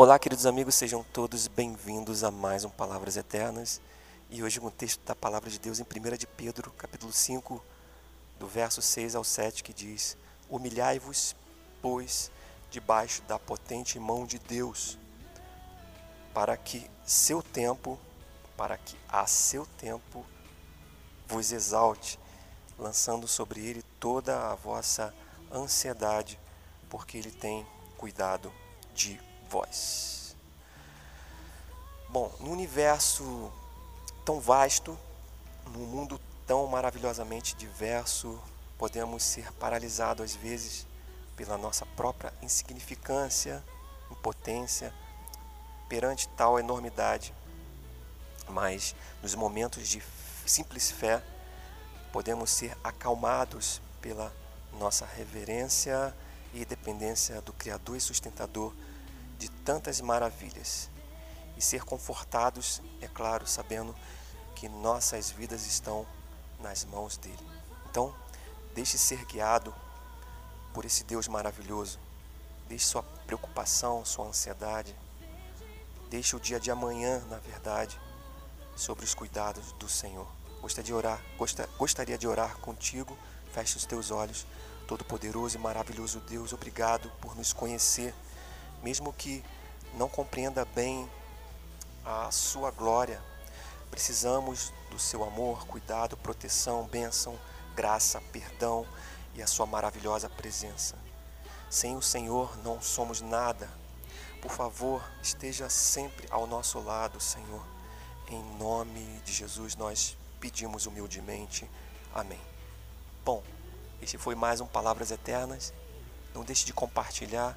Olá, queridos amigos, sejam todos bem-vindos a mais um Palavras Eternas. E hoje um texto da palavra de Deus em 1 de Pedro, capítulo 5, do verso 6 ao 7, que diz: Humilhai-vos, pois, debaixo da potente mão de Deus, para que seu tempo, para que a seu tempo vos exalte, lançando sobre ele toda a vossa ansiedade, porque ele tem cuidado de voz. Bom, no universo tão vasto, num mundo tão maravilhosamente diverso, podemos ser paralisados às vezes pela nossa própria insignificância, impotência perante tal enormidade. Mas nos momentos de simples fé, podemos ser acalmados pela nossa reverência e dependência do Criador e sustentador de tantas maravilhas e ser confortados, é claro, sabendo que nossas vidas estão nas mãos dele. Então, deixe ser guiado por esse Deus maravilhoso. Deixe sua preocupação, sua ansiedade. Deixe o dia de amanhã, na verdade, sobre os cuidados do Senhor. Gostaria de orar, gostaria de orar contigo. Feche os teus olhos. Todo-poderoso e maravilhoso Deus, obrigado por nos conhecer mesmo que não compreenda bem a sua glória, precisamos do seu amor, cuidado, proteção, bênção, graça, perdão e a sua maravilhosa presença. Sem o Senhor não somos nada. Por favor, esteja sempre ao nosso lado, Senhor. Em nome de Jesus nós pedimos humildemente. Amém. Bom, este foi mais um Palavras Eternas. Não deixe de compartilhar